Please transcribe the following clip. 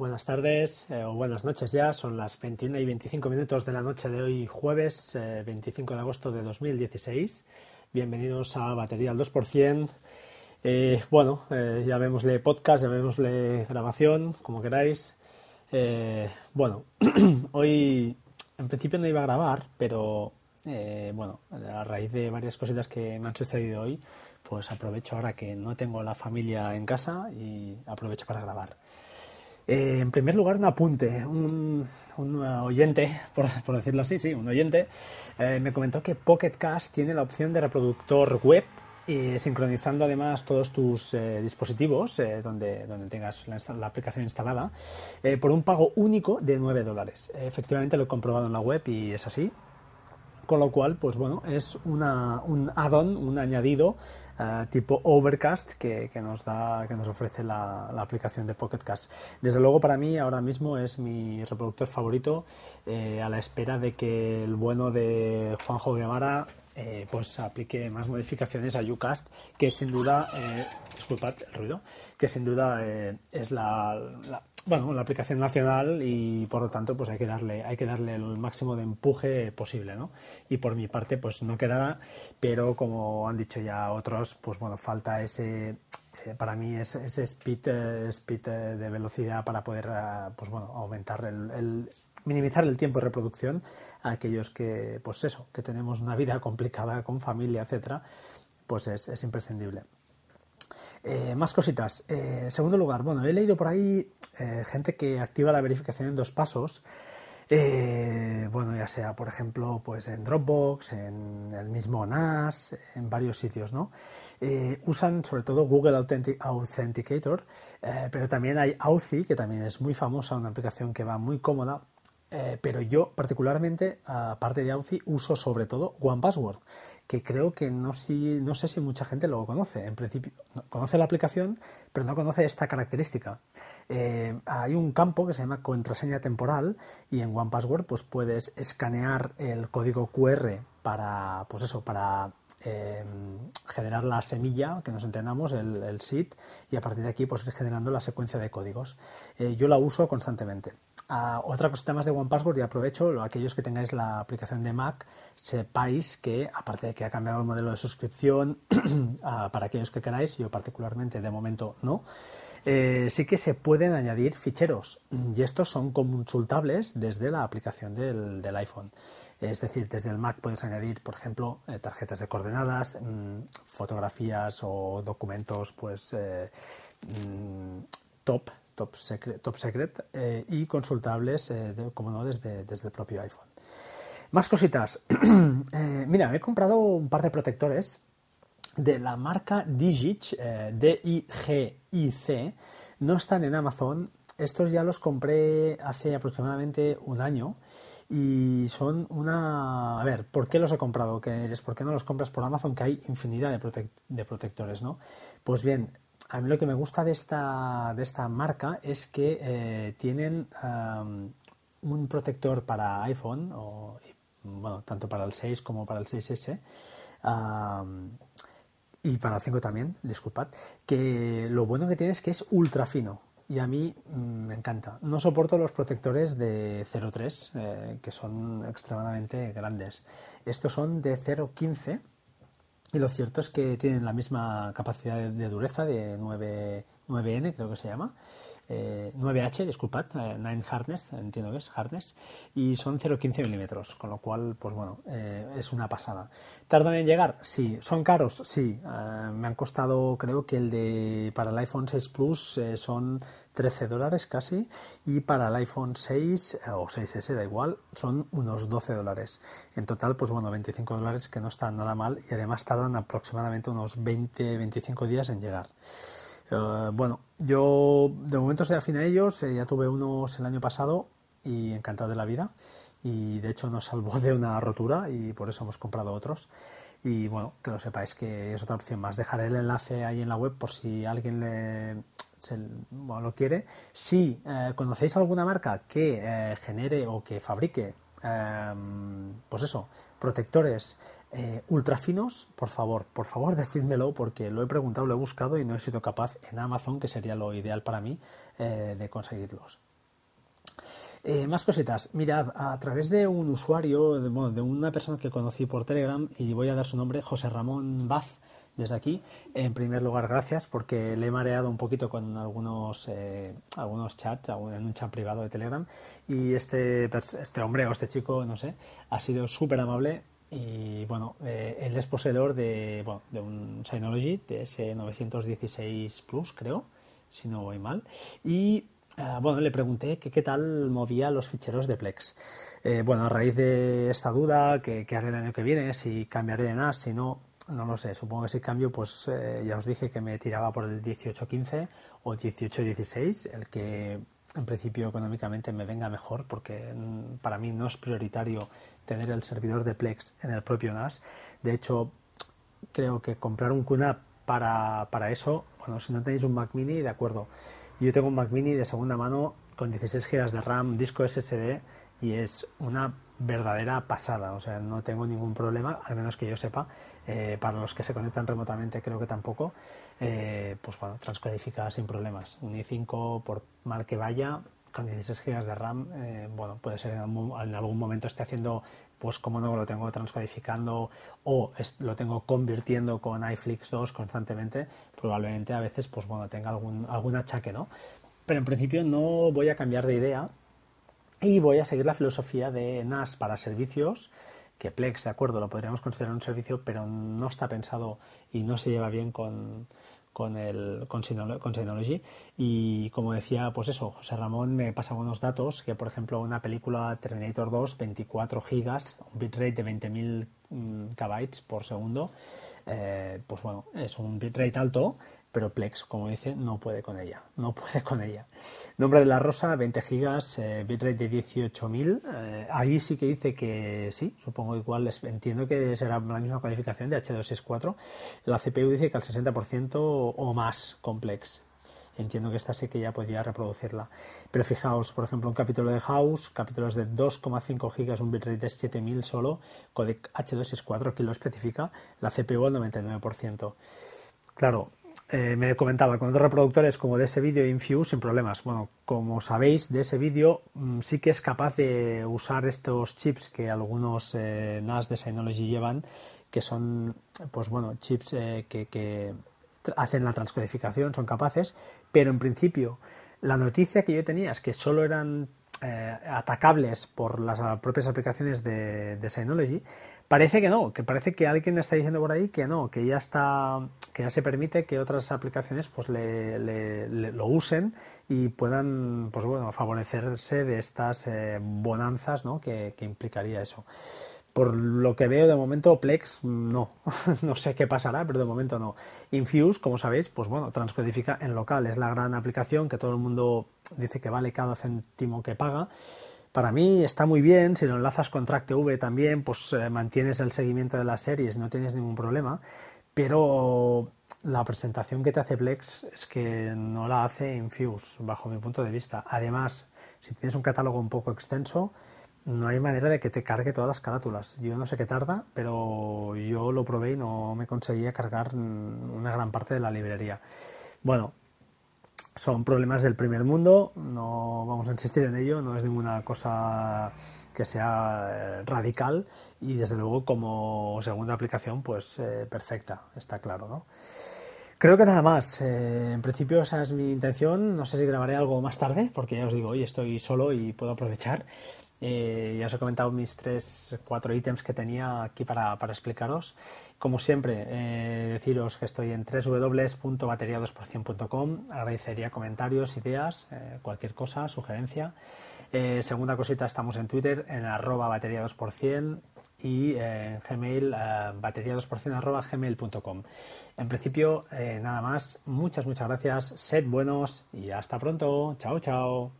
Buenas tardes eh, o buenas noches ya, son las 21 y 25 minutos de la noche de hoy jueves 25 eh, de agosto de 2016. Bienvenidos a Batería al 2%. Eh, bueno, llamémosle podcast, llamémosle grabación, como queráis. bueno, hoy en principio no iba a grabar, pero bueno, a raíz de varias cositas que me han sucedido hoy, pues aprovecho ahora que no tengo la familia en casa y aprovecho para grabar. Eh, en primer lugar, un apunte. Un, oyente, por, decirlo así, sí, un oyente, eh, me comentó que Pocket Cast tiene la opción de reproductor web y sincronizando además todos tus eh, dispositivos donde, donde tengas la, aplicación instalada por un pago único de 9 dólares. efectivamente lo he comprobado en la web y es así. Con lo cual, pues bueno, es una, un add-on, un añadido eh, tipo Overcast que, nos da, que nos ofrece la, aplicación de Pocket Cast. Desde luego, para mí ahora mismo es mi reproductor favorito, eh, a la espera de que el bueno de Juanjo Guevara eh, pues aplique más modificaciones a Ucast, que sin duda, disculpad el ruido, que sin duda es la, bueno, la aplicación nacional y por lo tanto pues hay que darle hay que darle el máximo de empuje posible, ¿no? Y por mi parte pues no quedará, pero como han dicho ya otros, pues bueno, falta ese eh, para mí ese, ese speed, eh, speed eh, de velocidad para poder pues bueno, aumentar el, minimizar el tiempo de reproducción a aquellos que pues eso, que tenemos una vida complicada con familia, etcétera, pues es, es imprescindible. más cositas. segundo lugar, bueno, he leído por ahí eh, gente que activa la verificación en dos pasos. Eh, bueno, ya sea, por ejemplo, pues en Dropbox, en el mismo NAS, en varios sitios, ¿no? Eh, usan sobre todo Google Authenticator, pero también hay Authy, que también es muy famosa, una aplicación que va muy cómoda, pero yo particularmente, aparte de Authy, uso sobre todo OnePassword, que creo que no, sé si mucha gente lo conoce. En principio, conoce la aplicación, pero no conoce esta característica. Eh, hay un campo que se llama contraseña temporal y en OnePassword pues puedes escanear el código QR para, pues eso, para eh, generar la semilla, que nos entendamos, el, el seed, y a partir de aquí pues ir generando la secuencia de códigos. Eh, yo la uso constantemente. Otra cosita más de OnePassword y aprovecho, aquellos que tengáis la aplicación de Mac, sepáis que aparte de que ha cambiado el modelo de suscripción, para aquellos que queráis, yo particularmente de momento no, eh, sí que se pueden añadir ficheros y estos son consultables desde la aplicación del, iPhone. Es decir, desde el Mac puedes añadir, por ejemplo, eh, tarjetas de coordenadas, mm, fotografías o documentos, pues eh, mm, top, top secret, secret y consultables, como no, desde, desde el propio iPhone. Más cositas. mira, me he comprado un par de protectores de la marca Digic, eh, D-I-G-I-C, no están en Amazon. Estos ya los compré hace aproximadamente un año y son una... A ver, ¿por qué los he comprado? ¿Por qué no los compras por Amazon? Que hay infinidad de, protectores, ¿no? Pues bien, a mí lo que me gusta de esta, de esta marca es que eh, tienen un protector para iPhone, bueno, tanto para el 6 como para el 6S, y para el 5 también, disculpad, que lo bueno que tiene es que es ultra fino y a mí mm, me encanta. No soporto los protectores de 0.3 eh, que son extremadamente grandes. Estos son de 0.15 y lo cierto es que tienen la misma capacidad de, dureza de 9, 9N, creo que se llama, 9H, eh, disculpad, 9 eh, hardness, entiendo que es hardness, y son 0,15 milímetros, con lo cual, pues bueno, eh, es una pasada. ¿Tardan en llegar? Sí. ¿Son caros? Sí. me han costado, creo que el de para el iPhone 6 Plus son 13 dólares casi, y para el iPhone 6 o 6S, da igual, son unos 12 dólares. En total, pues bueno, 25 dólares que no están nada mal, y además tardan aproximadamente unos 20-25 días en llegar. Eh, bueno, yo de momento estoy afín a ellos, eh, ya tuve unos el año pasado y encantado de la vida y de hecho nos salvó de una rotura y por eso hemos comprado otros y bueno, que lo sepáis que es otra opción más. Dejaré el enlace ahí en la web por si alguien lo quiere. Si eh, conocéis alguna marca que genere o que fabrique, pues eso, protectores eh, ultra finos, por favor, por favor decídmelo porque lo he preguntado, lo he buscado y no he sido capaz en Amazon, que sería lo ideal para mí, eh, de conseguirlos. Eh, más cositas. Mirad, a través de un usuario, de, bueno, de una persona que conocí por Telegram, y voy a dar su nombre, José Ramón Baz, desde aquí. En primer lugar, gracias porque le he mareado un poquito con algunos, eh, algunos chats, en un chat privado de Telegram. Y este, este hombre o este chico, no sé, ha sido súper amable. Y bueno, eh, él es poseedor de, bueno, de un Synology TS916 Plus, creo, si no voy mal. Y eh, bueno, le pregunté qué tal movía los ficheros de Plex. bueno, a raíz de esta duda, que, que haré el año que viene, si cambiaré de NAS, si no, no lo sé, supongo que si cambio, pues eh, ya os dije que me tiraba por el 1815 o 1816, el que en principio económicamente me venga mejor, porque mm, para mí no es prioritario tener el servidor de Plex en el propio NAS. De hecho, creo que comprar un QNAP para, para eso, bueno, si no tenéis un Mac mini, de acuerdo. Yo tengo un Mac mini de segunda mano con 16 GB de RAM, disco SSD y es una verdadera pasada, o sea, no tengo ningún problema, al menos que yo sepa, eh, para los que se conectan remotamente creo que tampoco, eh, pues bueno, transcodifica sin problemas. Un i5, por mal que vaya, con 16 GB de RAM, eh, bueno, puede ser en algún, momento esté haciendo, pues como no lo tengo transcodificando o lo tengo convirtiendo con iFlix 2 constantemente, probablemente a veces, pues bueno, tenga algún, algún achaque, ¿no? Pero en principio no voy a cambiar de idea y voy a seguir la filosofía de NAS para servicios, que Plex, de acuerdo, lo podríamos considerar un servicio, pero no está pensado y no se lleva bien con, con, el, con, Synology. Y como decía, pues eso, José Ramón me pasa unos datos, que por ejemplo una película Terminator 2, 24 gigas, un bitrate de 20.000 mm, KB por segundo, eh, pues bueno, es un bitrate alto, pero Plex, como dice, no puede con ella, no puede con ella. Nombre de la rosa, 20 gigas, eh, bitrate de 18.000, eh, ahí sí que dice que sí, supongo igual, entiendo que será la misma codificación de H264, la CPU dice que al 60% o más complex. Entiendo que esta sí que ya podría reproducirla. Pero fijaos, por ejemplo, un capítulo de House, capítulos de 2,5 gigas, un bitrate de 7000 solo, codec H264 que lo especifica, la CPU al 99%. Claro, eh, me comentaba con otros reproductores como de ese vídeo Infuse sin problemas. Bueno, como sabéis, de ese vídeo mm, sí que es capaz de usar estos chips que algunos eh, NAS de Synology llevan, que son, pues bueno, chips eh, que, hacen la transcodificación, son capaces, pero en principio la noticia que yo tenía es que solo eran atacables por las propias aplicaciones de, de Synology, Parece que no, que parece que alguien está diciendo por ahí que no, que ya está, que ya se permite que otras aplicaciones pues le, lo usen y puedan, pues bueno, favorecerse de estas eh, bonanzas, ¿no? Que, implicaría eso. Por lo que veo de momento Plex no, no sé qué pasará, pero de momento no. Infuse, como sabéis, pues bueno, transcodifica en local, es la gran aplicación que todo el mundo dice que vale cada céntimo que paga para mí está muy bien, si lo enlazas con TrackTV también, pues eh, mantienes el seguimiento de las series, no tienes ningún problema, pero la presentación que te hace Plex es que no la hace Infuse, bajo mi punto de vista. Además, si tienes un catálogo un poco extenso, no hay manera de que te cargue todas las carátulas. Yo no sé qué tarda, pero yo lo probé y no me conseguía cargar una gran parte de la librería. Bueno, son problemas del primer mundo, no vamos a insistir en ello, no es ninguna cosa que sea eh, radical y desde luego como segunda aplicación pues eh, perfecta, está claro, ¿no? Creo que nada más. Eh, en principio esa es mi intención. No sé si grabaré algo más tarde, porque ya os digo, hoy estoy solo y puedo aprovechar. Ya os he comentado mis tres, cuatro ítems que tenía aquí para, explicaros. Como siempre, eh, deciros que estoy en www.bateria2%.com. Agradecería comentarios, ideas, eh, cualquier cosa, sugerencia. Eh, segunda cosita, estamos en Twitter en arroba bateria2% y en Gmail bateria2% arroba gmail.com. En principio, nada más. Muchas, muchas gracias. Sed buenos y hasta pronto. Chao, chao.